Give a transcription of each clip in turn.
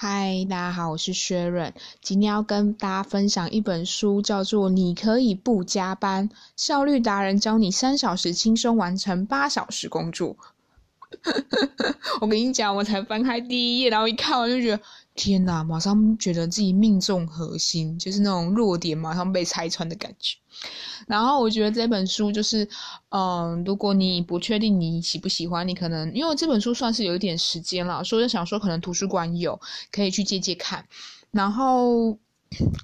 嗨，大家好，我是薛润，今天要跟大家分享一本书，叫做《你可以不加班：效率达人教你三小时轻松完成八小时工作》。我跟你讲，我才翻开第一页，然后一看，我就觉得天哪，马上觉得自己命中核心，就是那种弱点马上被拆穿的感觉。然后我觉得这本书就是，嗯，如果你不确定你喜不喜欢，你可能因为这本书算是有一点时间了，所以想说可能图书馆有可以去借借看。然后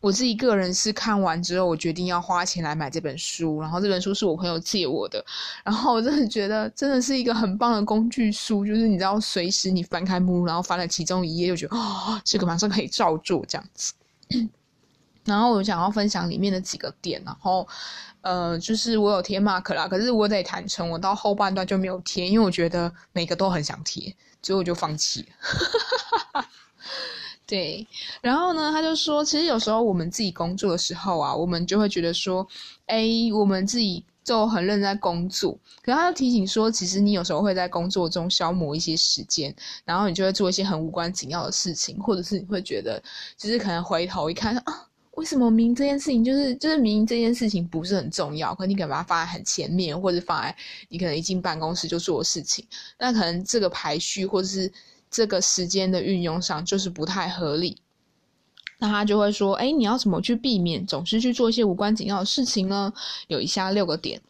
我自己个人是看完之后，我决定要花钱来买这本书。然后这本书是我朋友借我的，然后我真的觉得真的是一个很棒的工具书，就是你知道，随时你翻开目录，然后翻了其中一页，就觉得哦，这个马上可以照做这样子。然后我想要分享里面的几个点，然后，呃，就是我有贴 mark 啦，可是我得坦诚，我到后半段就没有贴，因为我觉得每个都很想贴，最后就放弃了。对，然后呢，他就说，其实有时候我们自己工作的时候啊，我们就会觉得说，哎，我们自己就很认真在工作，可是他又提醒说，其实你有时候会在工作中消磨一些时间，然后你就会做一些很无关紧要的事情，或者是你会觉得，就是可能回头一看啊。为什么明这件事情就是就是明这件事情不是很重要，可你可能把它放在很前面，或者放在你可能一进办公室就做的事情，那可能这个排序或者是这个时间的运用上就是不太合理。那他就会说：“哎，你要怎么去避免总是去做一些无关紧要的事情呢？有以下六个点。”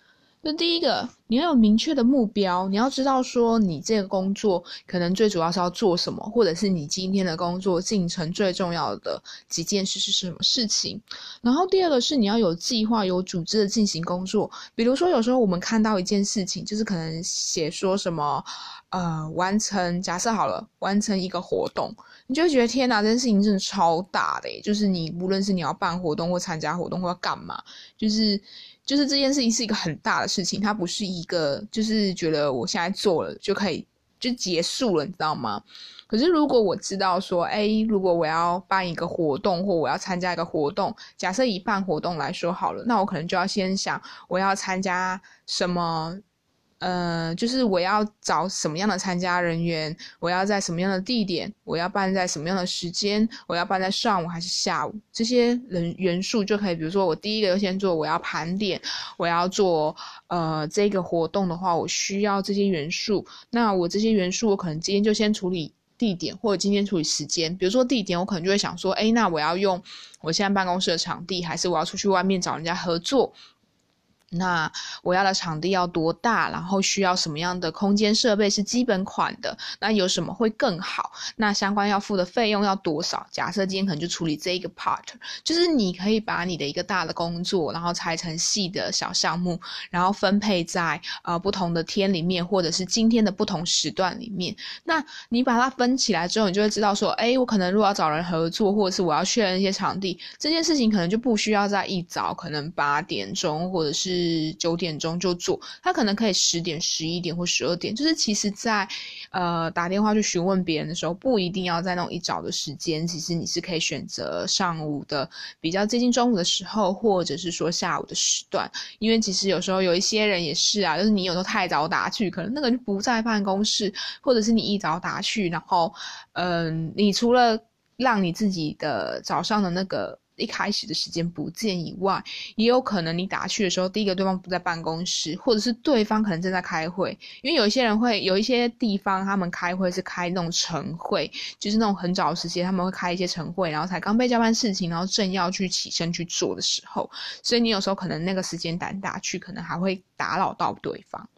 那第一个，你要有明确的目标，你要知道说你这个工作可能最主要是要做什么，或者是你今天的工作进程最重要的几件事是什么事情。然后第二个是你要有计划、有组织的进行工作。比如说有时候我们看到一件事情，就是可能写说什么，呃，完成假设好了，完成一个活动，你就会觉得天哪，这件事情真的超大的，就是你无论是你要办活动或参加活动或要干嘛，就是。就是这件事情是一个很大的事情，它不是一个就是觉得我现在做了就可以就结束了，你知道吗？可是如果我知道说，哎，如果我要办一个活动或我要参加一个活动，假设以办活动来说好了，那我可能就要先想我要参加什么。呃，就是我要找什么样的参加人员，我要在什么样的地点，我要办在什么样的时间，我要办在上午还是下午，这些人元素就可以。比如说，我第一个优先做，我要盘点，我要做呃这个活动的话，我需要这些元素。那我这些元素，我可能今天就先处理地点，或者今天处理时间。比如说地点，我可能就会想说，哎，那我要用我现在办公室的场地，还是我要出去外面找人家合作？那我要的场地要多大？然后需要什么样的空间设备是基本款的？那有什么会更好？那相关要付的费用要多少？假设今天可能就处理这一个 part，就是你可以把你的一个大的工作，然后拆成细的小项目，然后分配在呃不同的天里面，或者是今天的不同时段里面。那你把它分起来之后，你就会知道说，哎，我可能如果要找人合作，或者是我要确认一些场地，这件事情可能就不需要在一早，可能八点钟或者是。是九点钟就做，他可能可以十点、十一点或十二点。就是其实，在呃打电话去询问别人的时候，不一定要在那种一早的时间。其实你是可以选择上午的比较接近中午的时候，或者是说下午的时段。因为其实有时候有一些人也是啊，就是你有时候太早打去，可能那个就不在办公室，或者是你一早打去，然后嗯，你除了让你自己的早上的那个。一开始的时间不见以外，也有可能你打去的时候，第一个对方不在办公室，或者是对方可能正在开会。因为有一些人会有一些地方，他们开会是开那种晨会，就是那种很早的时间，他们会开一些晨会，然后才刚被交办事情，然后正要去起身去做的时候，所以你有时候可能那个时间打打去，可能还会打扰到对方。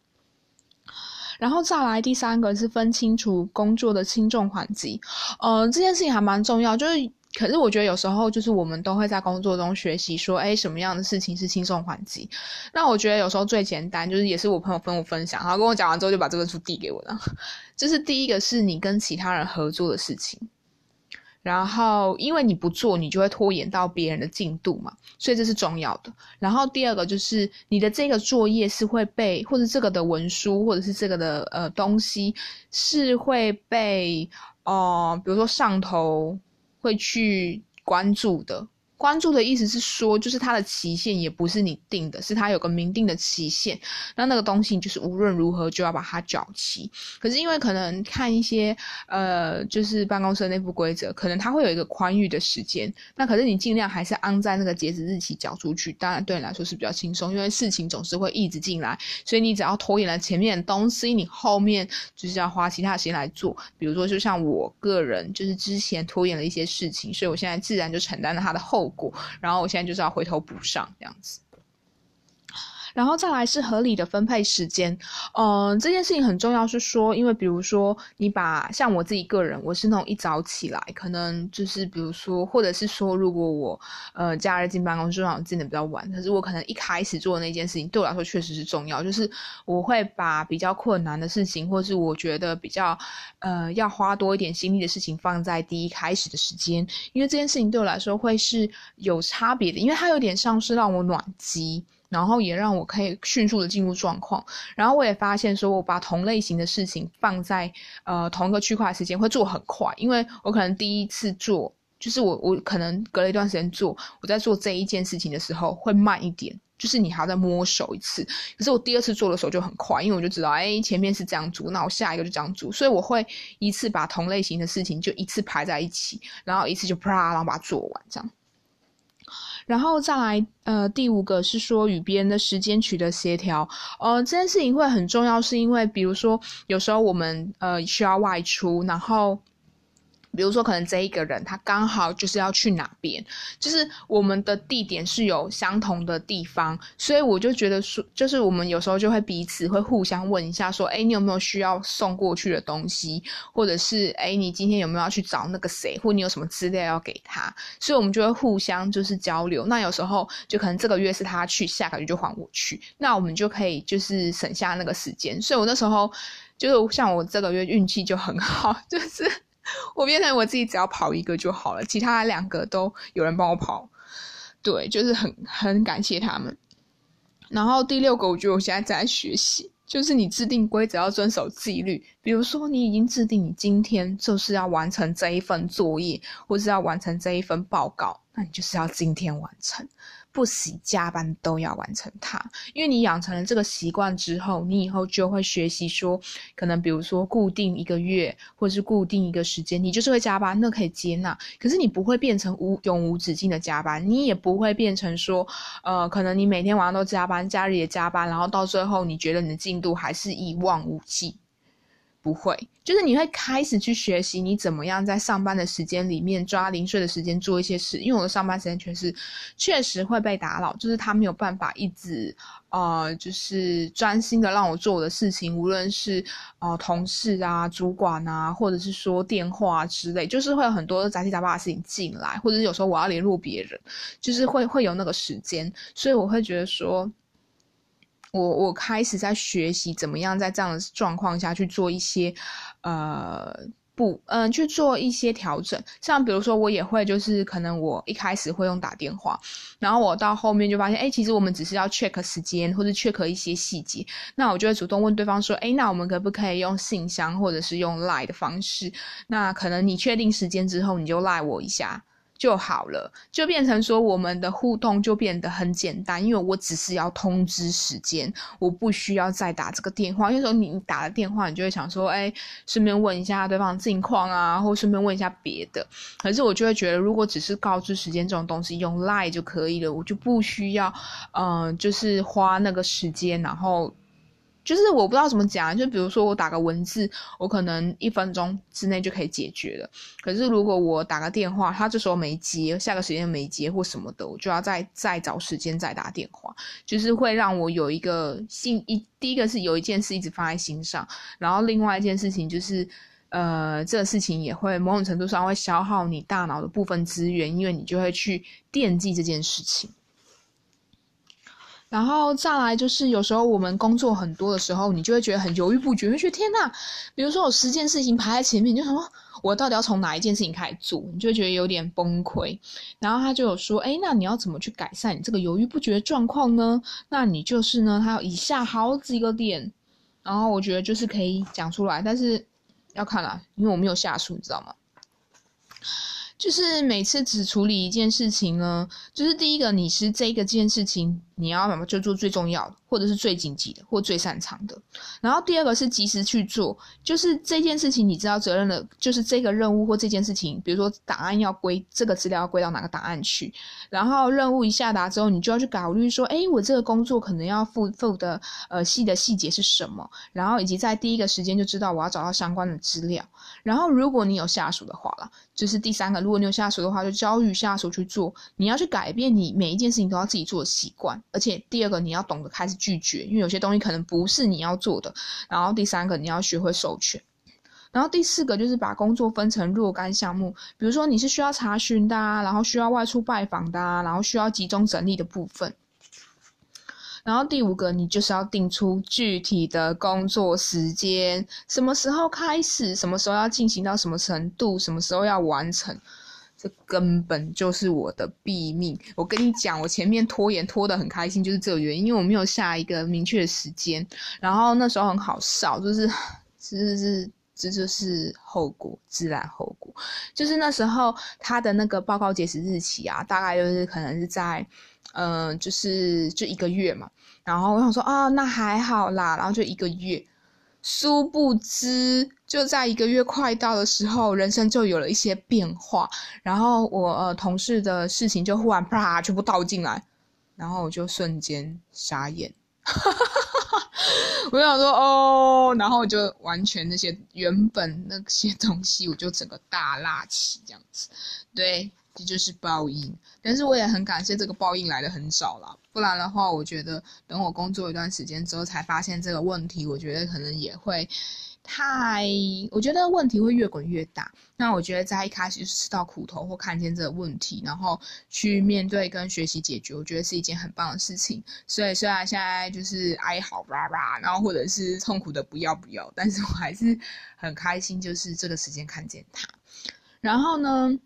然后再来第三个是分清楚工作的轻重缓急，呃，这件事情还蛮重要，就是。可是我觉得有时候就是我们都会在工作中学习说，哎，什么样的事情是轻松缓急？那我觉得有时候最简单就是也是我朋友跟我分享，然后跟我讲完之后就把这本书递给我了。就是第一个是你跟其他人合作的事情，然后因为你不做，你就会拖延到别人的进度嘛，所以这是重要的。然后第二个就是你的这个作业是会被，或者这个的文书，或者是这个的呃东西是会被，哦，比如说上头。会去关注的，关注的意思是说，就是它的期限也不是你定的，是它有个明定的期限。那那个东西就是无论如何就要把它缴齐。可是因为可能看一些呃，就是办公室内部规则，可能它会有一个宽裕的时间。那可是你尽量还是按在那个截止日期缴出去，当然对你来说是比较轻松，因为事情总是会一直进来，所以你只要拖延了前面的东西，你后面就是要花其他时间来做。比如说，就像我个人就是之前拖延了一些事情，所以我现在自然就承担了它的后。果，然后我现在就是要回头补上这样子。然后再来是合理的分配时间，嗯，这件事情很重要，是说，因为比如说你把像我自己个人，我是那种一早起来，可能就是比如说，或者是说，如果我呃假日进办公室，让我进的比较晚，可是我可能一开始做的那件事情对我来说确实是重要，就是我会把比较困难的事情，或是我觉得比较呃要花多一点心力的事情放在第一开始的时间，因为这件事情对我来说会是有差别的，因为它有点像是让我暖机。然后也让我可以迅速的进入状况，然后我也发现说，我把同类型的事情放在呃同一个区块时间会做很快，因为我可能第一次做，就是我我可能隔了一段时间做，我在做这一件事情的时候会慢一点，就是你还要再摸手一次。可是我第二次做的时候就很快，因为我就知道，哎，前面是这样做，那我下一个就这样做，所以我会一次把同类型的事情就一次排在一起，然后一次就啪，然后把它做完这样。然后再来，呃，第五个是说与别人的时间取得协调，呃，这件事情会很重要，是因为比如说有时候我们呃需要外出，然后。比如说，可能这一个人他刚好就是要去哪边，就是我们的地点是有相同的地方，所以我就觉得说，就是我们有时候就会彼此会互相问一下，说，哎，你有没有需要送过去的东西，或者是，哎，你今天有没有要去找那个谁，或你有什么资料要给他，所以我们就会互相就是交流。那有时候就可能这个月是他去，下个月就还我去，那我们就可以就是省下那个时间。所以我那时候就是像我这个月运气就很好，就是。我变成我自己只要跑一个就好了，其他两个都有人帮我跑，对，就是很很感谢他们。然后第六个，我觉得我现在在学习，就是你制定规则要遵守纪律。比如说，你已经制定你今天就是要完成这一份作业，或是要完成这一份报告，那你就是要今天完成。不惜加班都要完成它，因为你养成了这个习惯之后，你以后就会学习说，可能比如说固定一个月，或者是固定一个时间，你就是会加班，那可以接纳。可是你不会变成无永无止境的加班，你也不会变成说，呃，可能你每天晚上都加班，假日也加班，然后到最后你觉得你的进度还是一望无际。不会，就是你会开始去学习你怎么样在上班的时间里面抓零碎的时间做一些事，因为我的上班时间确实确实会被打扰，就是他没有办法一直呃，就是专心的让我做我的事情，无论是呃同事啊、主管啊，或者是说电话之类，就是会有很多杂七杂八的事情进来，或者是有时候我要联络别人，就是会会有那个时间，所以我会觉得说。我我开始在学习怎么样在这样的状况下去做一些，呃，不，嗯，去做一些调整。像比如说，我也会就是可能我一开始会用打电话，然后我到后面就发现，哎，其实我们只是要 check 时间或者 check 一些细节，那我就会主动问对方说，哎，那我们可不可以用信箱或者是用 lie 的方式？那可能你确定时间之后，你就 lie 我一下。就好了，就变成说我们的互动就变得很简单，因为我只是要通知时间，我不需要再打这个电话。有时候你打了电话，你就会想说，哎，顺便问一下对方近况啊，或顺便问一下别的。可是我就会觉得，如果只是告知时间这种东西，用 Line 就可以了，我就不需要，嗯，就是花那个时间，然后。就是我不知道怎么讲，就比如说我打个文字，我可能一分钟之内就可以解决了。可是如果我打个电话，他这时候没接，下个时间没接或什么的，我就要再再找时间再打电话，就是会让我有一个心一第一个是有一件事一直放在心上，然后另外一件事情就是，呃，这个事情也会某种程度上会消耗你大脑的部分资源，因为你就会去惦记这件事情。然后再来就是，有时候我们工作很多的时候，你就会觉得很犹豫不决，会觉得天呐，比如说有十件事情排在前面，你就说我到底要从哪一件事情开始做？你就觉得有点崩溃。然后他就有说，哎，那你要怎么去改善你这个犹豫不决的状况呢？那你就是呢，他有以下好几个点，然后我觉得就是可以讲出来，但是要看啦，因为我没有下属，你知道吗？就是每次只处理一件事情呢，就是第一个你是这个件事情，你要么就做最重要的，或者是最紧急的，或最擅长的。然后第二个是及时去做，就是这件事情你知道责任的，就是这个任务或这件事情，比如说档案要归这个资料要归到哪个档案去，然后任务一下达之后，你就要去考虑说，哎，我这个工作可能要负负的呃细的细节是什么，然后以及在第一个时间就知道我要找到相关的资料。然后如果你有下属的话了，就是第三个。如果你有下属的话，就教育下属去做。你要去改变你每一件事情都要自己做的习惯，而且第二个你要懂得开始拒绝，因为有些东西可能不是你要做的。然后第三个你要学会授权。然后第四个就是把工作分成若干项目，比如说你是需要查询的，啊然后需要外出拜访的，啊然后需要集中整理的部分。然后第五个，你就是要定出具体的工作时间，什么时候开始，什么时候要进行到什么程度，什么时候要完成，这根本就是我的毙命。我跟你讲，我前面拖延拖得很开心，就是这个原因，因为我没有下一个明确的时间。然后那时候很好笑，就是，是是，这就是后果，自然后果。就是那时候他的那个报告截止日期啊，大概就是可能是在。嗯，就是就一个月嘛，然后我想说啊，那还好啦，然后就一个月，殊不知就在一个月快到的时候，人生就有了一些变化，然后我呃同事的事情就忽然啪全部倒进来，然后我就瞬间傻眼，我想说哦，然后我就完全那些原本那些东西，我就整个大拉起这样子，对。这就是报应，但是我也很感谢这个报应来的很少了，不然的话，我觉得等我工作一段时间之后才发现这个问题，我觉得可能也会太，我觉得问题会越滚越大。那我觉得在一开始就吃到苦头或看见这个问题，然后去面对跟学习解决，我觉得是一件很棒的事情。所以虽然现在就是哀嚎吧吧，然后或者是痛苦的不要不要，但是我还是很开心，就是这个时间看见它。然后呢？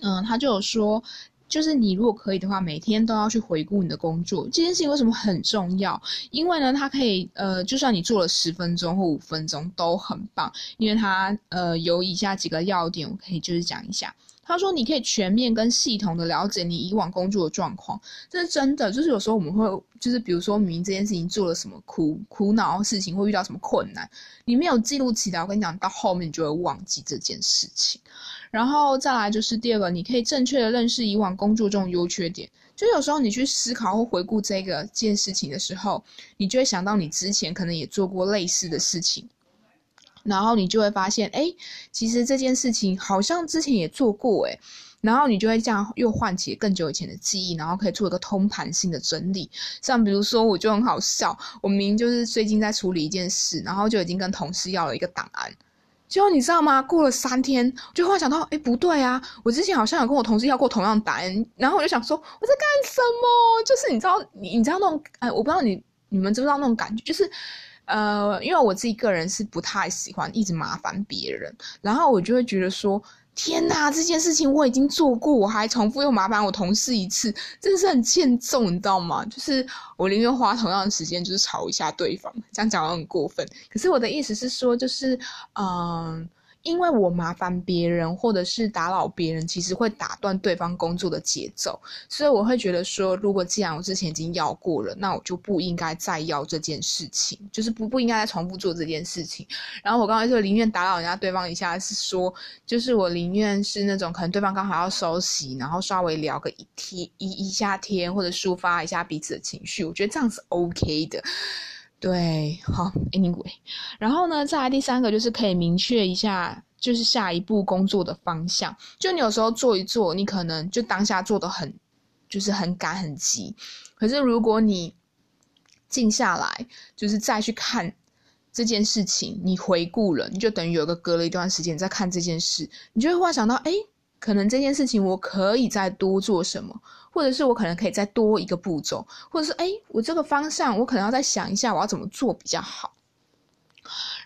嗯，他就有说，就是你如果可以的话，每天都要去回顾你的工作。这件事情为什么很重要？因为呢，它可以，呃，就算你做了十分钟或五分钟都很棒，因为它，呃，有以下几个要点，我可以就是讲一下。他说：“你可以全面跟系统的了解你以往工作的状况，这是真的。就是有时候我们会，就是比如说明明这件事情做了什么苦苦恼事情，或遇到什么困难，你没有记录起来，我跟你讲，到后面你就会忘记这件事情。然后再来就是第二个，你可以正确的认识以往工作中优缺点。就有时候你去思考或回顾这个件事情的时候，你就会想到你之前可能也做过类似的事情。”然后你就会发现，哎，其实这件事情好像之前也做过，哎，然后你就会这样又唤起更久以前的记忆，然后可以做一个通盘性的整理。像比如说，我就很好笑，我明明就是最近在处理一件事，然后就已经跟同事要了一个档案，结果你知道吗？过了三天，就忽然想到，哎，不对啊，我之前好像有跟我同事要过同样档案，然后我就想说，我在干什么？就是你知道，你你知道那种，哎，我不知道你你们知不知道那种感觉，就是。呃，因为我自己个人是不太喜欢一直麻烦别人，然后我就会觉得说，天哪，这件事情我已经做过，我还重复又麻烦我同事一次，真的是很欠揍，你知道吗？就是我宁愿花同样的时间，就是吵一下对方，这样讲很过分。可是我的意思是说，就是嗯。因为我麻烦别人或者是打扰别人，其实会打断对方工作的节奏，所以我会觉得说，如果既然我之前已经要过了，那我就不应该再要这件事情，就是不不应该再重复做这件事情。然后我刚才说宁愿打扰人家对方一下，是说就是我宁愿是那种可能对方刚好要收息，然后稍微聊个一天一一下天，或者抒发一下彼此的情绪，我觉得这样是 OK 的。对，好，Anyway，然后呢，再来第三个就是可以明确一下，就是下一步工作的方向。就你有时候做一做，你可能就当下做的很，就是很赶很急。可是如果你静下来，就是再去看这件事情，你回顾了，你就等于有个隔了一段时间再看这件事，你就会忽然想到，哎。可能这件事情我可以再多做什么，或者是我可能可以再多一个步骤，或者是哎，我这个方向我可能要再想一下，我要怎么做比较好。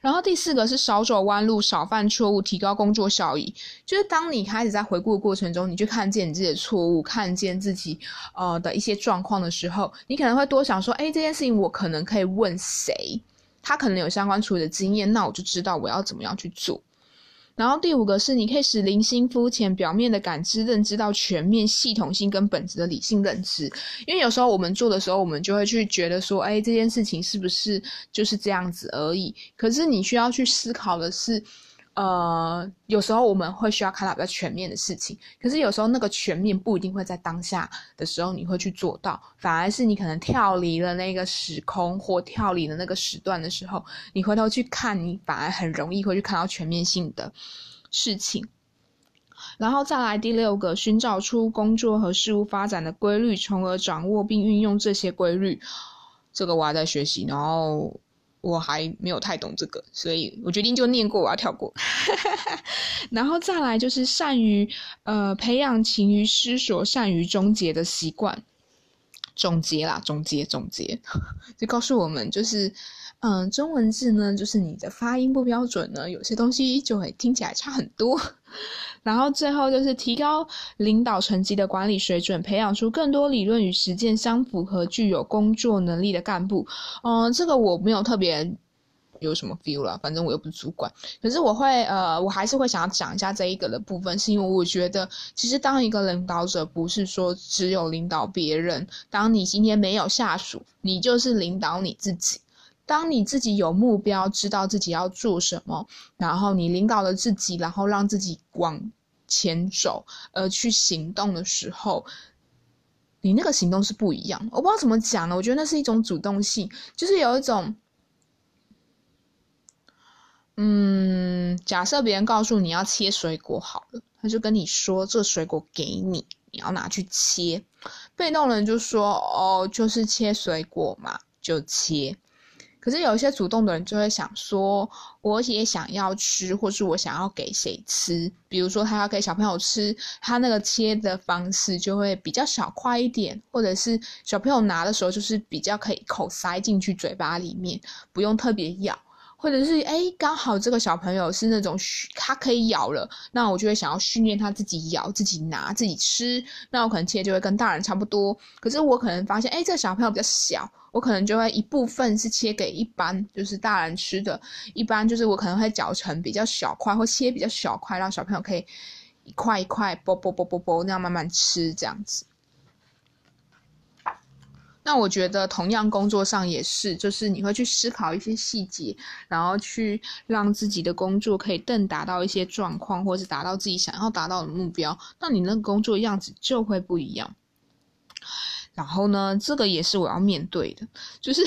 然后第四个是少走弯路，少犯错误，提高工作效益。就是当你开始在回顾的过程中，你去看见你自己的错误，看见自己呃的一些状况的时候，你可能会多想说，哎，这件事情我可能可以问谁，他可能有相关处理的经验，那我就知道我要怎么样去做。然后第五个是，你可以使零星、肤浅、表面的感知认知到全面、系统性跟本质的理性认知。因为有时候我们做的时候，我们就会去觉得说，哎，这件事情是不是就是这样子而已？可是你需要去思考的是。呃，有时候我们会需要看到比较全面的事情，可是有时候那个全面不一定会在当下的时候你会去做到，反而是你可能跳离了那个时空或跳离了那个时段的时候，你回头去看，你反而很容易会去看到全面性的事情。然后再来第六个，寻找出工作和事物发展的规律，从而掌握并运用这些规律。这个我还在学习，然后。我还没有太懂这个，所以我决定就念过，我要跳过。然后再来就是善于呃培养勤于思索、善于终结的习惯。总结啦，总结总结，就告诉我们就是，嗯，中文字呢，就是你的发音不标准呢，有些东西就会听起来差很多。然后最后就是提高领导层级的管理水准，培养出更多理论与实践相符合、具有工作能力的干部。嗯，这个我没有特别有什么 feel 了，反正我又不是主管。可是我会，呃，我还是会想要讲一下这一个的部分，是因为我觉得，其实当一个领导者，不是说只有领导别人。当你今天没有下属，你就是领导你自己。当你自己有目标，知道自己要做什么，然后你领导了自己，然后让自己往前走，而去行动的时候，你那个行动是不一样。我不知道怎么讲呢，我觉得那是一种主动性，就是有一种，嗯，假设别人告诉你要切水果好了，他就跟你说这水果给你，你要拿去切。被动人就说哦，就是切水果嘛，就切。可是有一些主动的人就会想说，我也想要吃，或是我想要给谁吃。比如说他要给小朋友吃，他那个切的方式就会比较小块一点，或者是小朋友拿的时候就是比较可以口塞进去嘴巴里面，不用特别咬。或者是哎，刚好这个小朋友是那种他可以咬了，那我就会想要训练他自己咬、自己拿、自己吃。那我可能切就会跟大人差不多。可是我可能发现，哎，这个小朋友比较小，我可能就会一部分是切给一般就是大人吃的，一般就是我可能会搅成比较小块或切比较小块，让小朋友可以一块一块啵啵啵啵啵那样慢慢吃这样子。那我觉得，同样工作上也是，就是你会去思考一些细节，然后去让自己的工作可以更达到一些状况，或是达到自己想要达到的目标，那你那个工作样子就会不一样。然后呢，这个也是我要面对的，就是。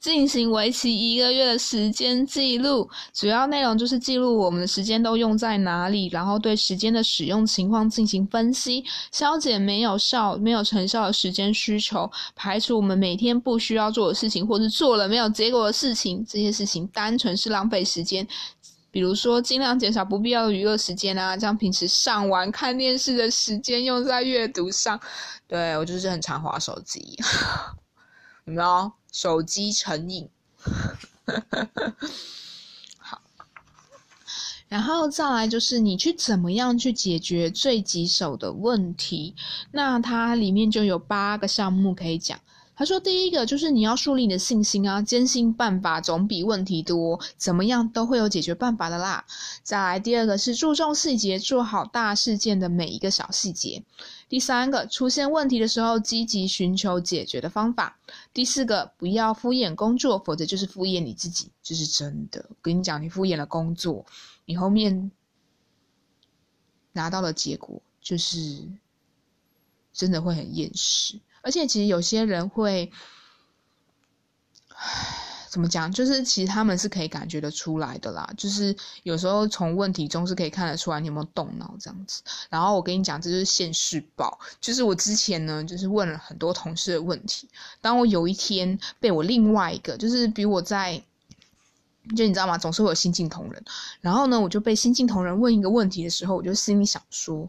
进行为期一个月的时间记录，主要内容就是记录我们的时间都用在哪里，然后对时间的使用情况进行分析，消减没有效、没有成效的时间需求，排除我们每天不需要做的事情，或是做了没有结果的事情，这些事情单纯是浪费时间。比如说，尽量减少不必要的娱乐时间啊，将平时上完看电视的时间用在阅读上。对我就是很常滑手机，有没有？手机成瘾，好，然后再来就是你去怎么样去解决最棘手的问题？那它里面就有八个项目可以讲。他说，第一个就是你要树立你的信心啊，坚信办法总比问题多，怎么样都会有解决办法的啦。再来，第二个是注重细节，做好大事件的每一个小细节。第三个，出现问题的时候，积极寻求解决的方法。第四个，不要敷衍工作，否则就是敷衍你自己，这是真的。我跟你讲，你敷衍了工作，你后面拿到的结果就是真的会很厌世。而且，其实有些人会。怎么讲？就是其实他们是可以感觉得出来的啦。就是有时候从问题中是可以看得出来你有没有动脑这样子。然后我跟你讲，这就是现世报。就是我之前呢，就是问了很多同事的问题。当我有一天被我另外一个，就是比我在，就你知道吗？总是会有新晋同仁。然后呢，我就被新晋同仁问一个问题的时候，我就心里想说：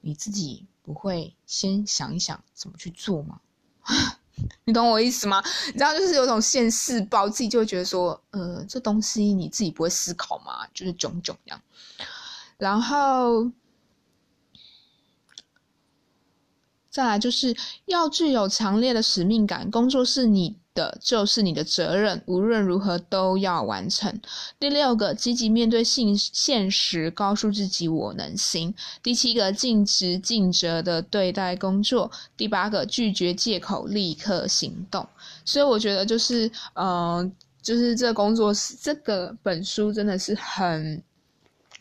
你自己不会先想一想怎么去做吗？你懂我意思吗？你知道，就是有种现世报，自己就会觉得说，呃，这东西你自己不会思考吗？就是囧囧这样。然后再来就是要具有强烈的使命感，工作是你的，就是你的责任，无论如何都要完成。第六个，积极面对现现实，告诉自己我能行。第七个，尽职尽责的对待工作。第八个，拒绝借口，立刻行动。所以我觉得就是，嗯，就是这工作是这个本书真的是很。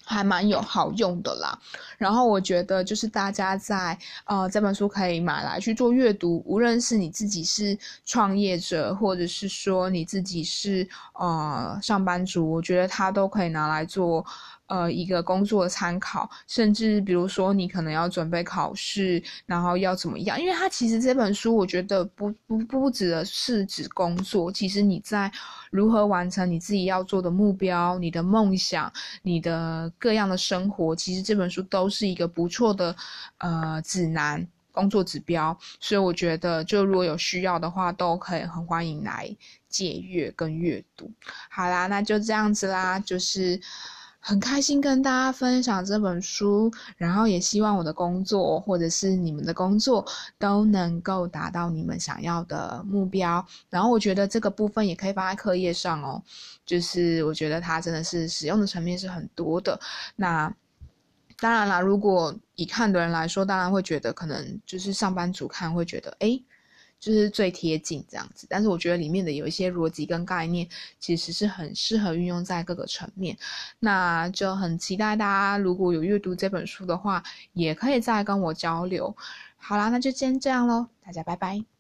还蛮有好用的啦，然后我觉得就是大家在呃这本书可以买来去做阅读，无论是你自己是创业者，或者是说你自己是呃上班族，我觉得它都可以拿来做。呃，一个工作的参考，甚至比如说你可能要准备考试，然后要怎么样？因为它其实这本书，我觉得不不不指的是指工作，其实你在如何完成你自己要做的目标、你的梦想、你的各样的生活，其实这本书都都是一个不错的呃指南、工作指标。所以我觉得，就如果有需要的话，都可以很欢迎来借阅跟阅读。好啦，那就这样子啦，就是。很开心跟大家分享这本书，然后也希望我的工作或者是你们的工作都能够达到你们想要的目标。然后我觉得这个部分也可以放在课业上哦，就是我觉得它真的是使用的层面是很多的。那当然啦，如果以看的人来说，当然会觉得可能就是上班族看会觉得，哎。就是最贴近这样子，但是我觉得里面的有一些逻辑跟概念，其实是很适合运用在各个层面。那就很期待大家如果有阅读这本书的话，也可以再跟我交流。好啦，那就先这样喽，大家拜拜。